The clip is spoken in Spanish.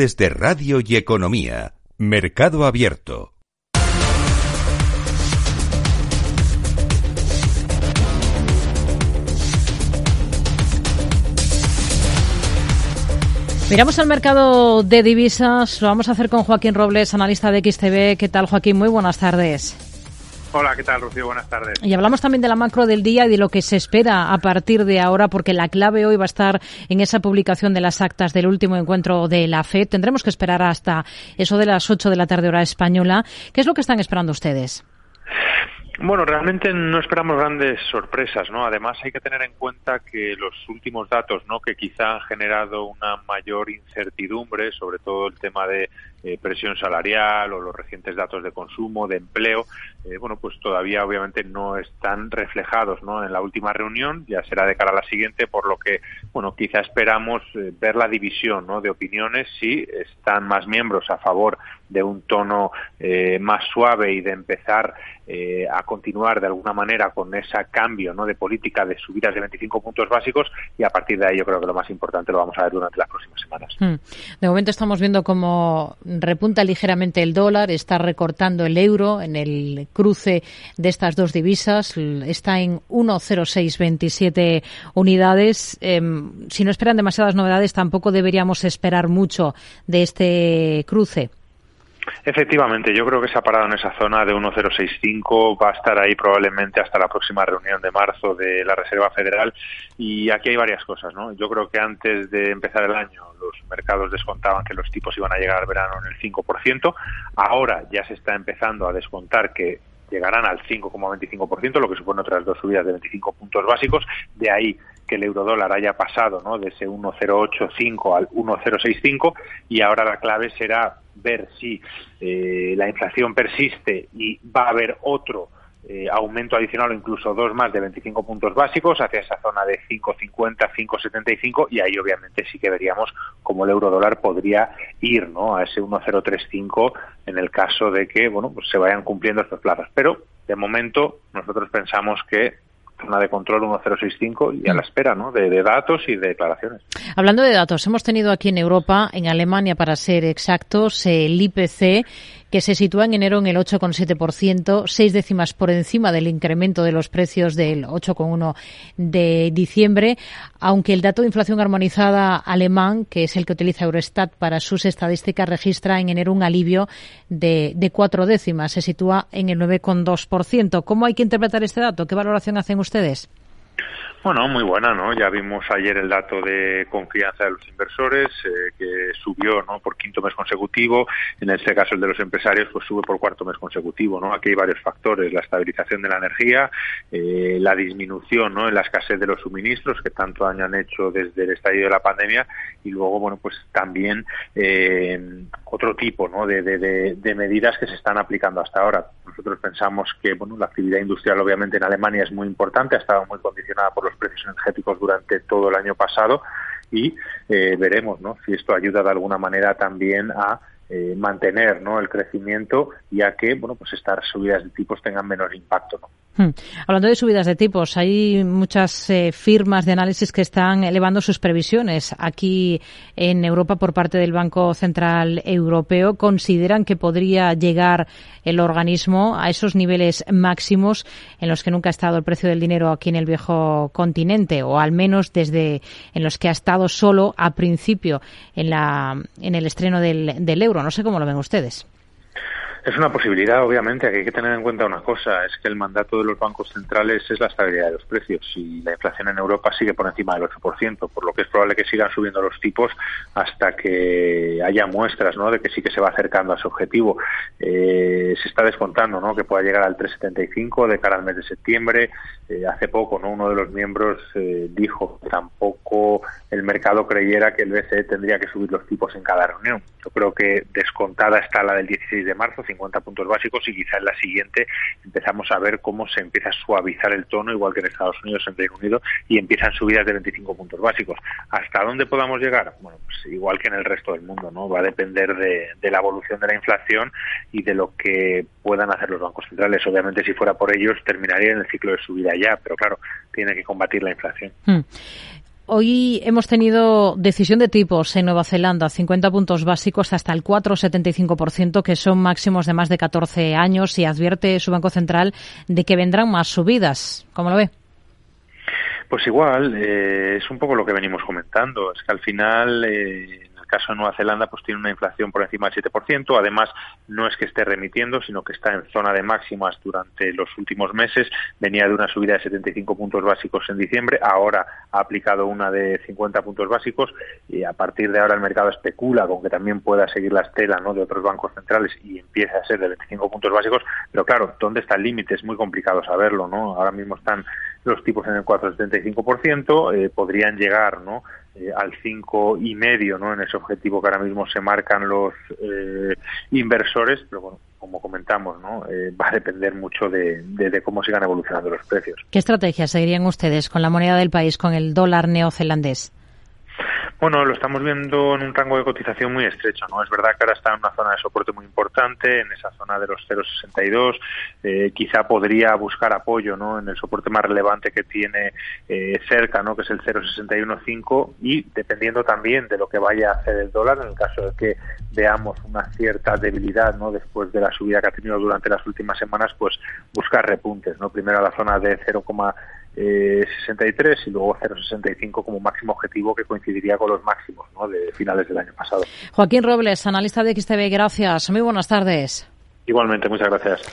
tardes de Radio y Economía. Mercado Abierto. Miramos al mercado de divisas. Lo vamos a hacer con Joaquín Robles, analista de XTV. ¿Qué tal, Joaquín? Muy buenas tardes. Hola, ¿qué tal, Rocío? Buenas tardes. Y hablamos también de la macro del día y de lo que se espera a partir de ahora, porque la clave hoy va a estar en esa publicación de las actas del último encuentro de la FED. Tendremos que esperar hasta eso de las 8 de la tarde hora española. ¿Qué es lo que están esperando ustedes? Bueno, realmente no esperamos grandes sorpresas, ¿no? Además hay que tener en cuenta que los últimos datos, ¿no? Que quizá han generado una mayor incertidumbre, sobre todo el tema de eh, presión salarial o los recientes datos de consumo, de empleo, eh, bueno, pues todavía obviamente no están reflejados, ¿no? En la última reunión, ya será de cara a la siguiente, por lo que, bueno, quizá esperamos eh, ver la división, ¿no? De opiniones, si están más miembros a favor de un tono más suave y de empezar a continuar de alguna manera con ese cambio ¿no? de política de subidas de 25 puntos básicos y a partir de ahí yo creo que lo más importante lo vamos a ver durante las próximas semanas. Hmm. De momento estamos viendo cómo repunta ligeramente el dólar, está recortando el euro en el cruce de estas dos divisas, está en 1,0627 unidades. Em, si no esperan demasiadas novedades, tampoco deberíamos esperar mucho de este cruce. Efectivamente, yo creo que se ha parado en esa zona de 1,065, va a estar ahí probablemente hasta la próxima reunión de marzo de la Reserva Federal y aquí hay varias cosas, ¿no? Yo creo que antes de empezar el año los mercados descontaban que los tipos iban a llegar al verano en el 5%, ahora ya se está empezando a descontar que llegarán al 5,25%, lo que supone otras dos subidas de 25 puntos básicos, de ahí que el eurodólar haya pasado ¿no? de ese 1,085 al 1,065 y ahora la clave será ver si eh, la inflación persiste y va a haber otro eh, aumento adicional o incluso dos más de 25 puntos básicos hacia esa zona de 5,50, 5,75 y ahí obviamente sí que veríamos cómo el euro dólar podría ir ¿no? a ese 1,035 en el caso de que bueno pues se vayan cumpliendo estos plazos. Pero de momento nosotros pensamos que zona de control 1065 y a la espera ¿no? de, de, datos y de declaraciones. Hablando de datos, hemos tenido aquí en Europa, en Alemania para ser exactos, el IPC que se sitúa en enero en el 8,7%, seis décimas por encima del incremento de los precios del 8,1 de diciembre, aunque el dato de inflación armonizada alemán, que es el que utiliza Eurostat para sus estadísticas, registra en enero un alivio de, de cuatro décimas, se sitúa en el 9,2%. ¿Cómo hay que interpretar este dato? ¿Qué valoración hacen ustedes? Bueno, muy buena, ¿no? Ya vimos ayer el dato de confianza de los inversores eh, que subió, ¿no? Por quinto mes consecutivo. En este caso el de los empresarios, pues sube por cuarto mes consecutivo, ¿no? Aquí hay varios factores: la estabilización de la energía, eh, la disminución, ¿no? En la escasez de los suministros que tanto daño han hecho desde el estadio de la pandemia y luego, bueno, pues también eh, otro tipo, ¿no? De, de, de medidas que se están aplicando hasta ahora. Nosotros pensamos que, bueno, la actividad industrial obviamente en Alemania es muy importante, ha estado muy condicionada por los precios energéticos durante todo el año pasado y eh, veremos ¿no? si esto ayuda de alguna manera también a eh, mantener el crecimiento y a que bueno pues estas subidas de tipos tengan menor impacto. Hmm. Hablando de subidas de tipos, hay muchas eh, firmas de análisis que están elevando sus previsiones aquí en Europa por parte del Banco Central Europeo. Consideran que podría llegar el organismo a esos niveles máximos en los que nunca ha estado el precio del dinero aquí en el viejo continente, o al menos desde en los que ha estado solo a principio en, la, en el estreno del, del euro. No sé cómo lo ven ustedes. Es una posibilidad, obviamente, hay que tener en cuenta una cosa, es que el mandato de los bancos centrales es la estabilidad de los precios y la inflación en Europa sigue por encima del 8%, por lo que es probable que sigan subiendo los tipos hasta que haya muestras ¿no? de que sí que se va acercando a su objetivo. Eh, se está descontando ¿no? que pueda llegar al 3,75 de cara al mes de septiembre. Eh, hace poco ¿no? uno de los miembros eh, dijo que tampoco el mercado creyera que el BCE tendría que subir los tipos en cada reunión. Yo creo que descontada está la del 16 de marzo, 50 puntos básicos, y quizá en la siguiente empezamos a ver cómo se empieza a suavizar el tono, igual que en Estados Unidos, en Reino Unido, y empiezan subidas de 25 puntos básicos. ¿Hasta dónde podamos llegar? Bueno, pues igual que en el resto del mundo, ¿no? Va a depender de, de la evolución de la inflación y de lo que puedan hacer los bancos centrales. Obviamente, si fuera por ellos, terminaría en el ciclo de subida ya, pero claro, tiene que combatir la inflación. Hmm. Hoy hemos tenido decisión de tipos en Nueva Zelanda, 50 puntos básicos hasta el 4,75%, que son máximos de más de 14 años, y advierte su Banco Central de que vendrán más subidas. ¿Cómo lo ve? Pues igual, eh, es un poco lo que venimos comentando. Es que al final eh, caso de Nueva Zelanda, pues tiene una inflación por encima del 7%. Además, no es que esté remitiendo, sino que está en zona de máximas durante los últimos meses. Venía de una subida de 75 puntos básicos en diciembre, ahora ha aplicado una de 50 puntos básicos y a partir de ahora el mercado especula con que también pueda seguir la estela ¿no? de otros bancos centrales y empiece a ser de 25 puntos básicos. Pero claro, ¿dónde está el límite? Es muy complicado saberlo. ¿no? Ahora mismo están los tipos en el 4,75%, eh, podrían llegar ¿no? Eh, al cinco y medio, ¿no? En ese objetivo que ahora mismo se marcan los eh, inversores, pero bueno, como comentamos, ¿no? Eh, va a depender mucho de, de, cómo sigan evolucionando los precios. ¿Qué estrategia seguirían ustedes con la moneda del país, con el dólar neozelandés? Bueno, lo estamos viendo en un rango de cotización muy estrecho, ¿no? Es verdad que ahora está en una zona de soporte muy importante, en esa zona de los 0,62. Eh, quizá podría buscar apoyo, ¿no? En el soporte más relevante que tiene eh, cerca, ¿no? Que es el 0,615 y dependiendo también de lo que vaya a hacer el dólar, en el caso de que veamos una cierta debilidad, ¿no? Después de la subida que ha tenido durante las últimas semanas, pues buscar repuntes, ¿no? Primero a la zona de 0, eh, 63 y luego 0,65 como máximo objetivo que coincidiría con los máximos ¿no? de finales del año pasado. Joaquín Robles, analista de XTV, gracias. Muy buenas tardes. Igualmente, muchas gracias.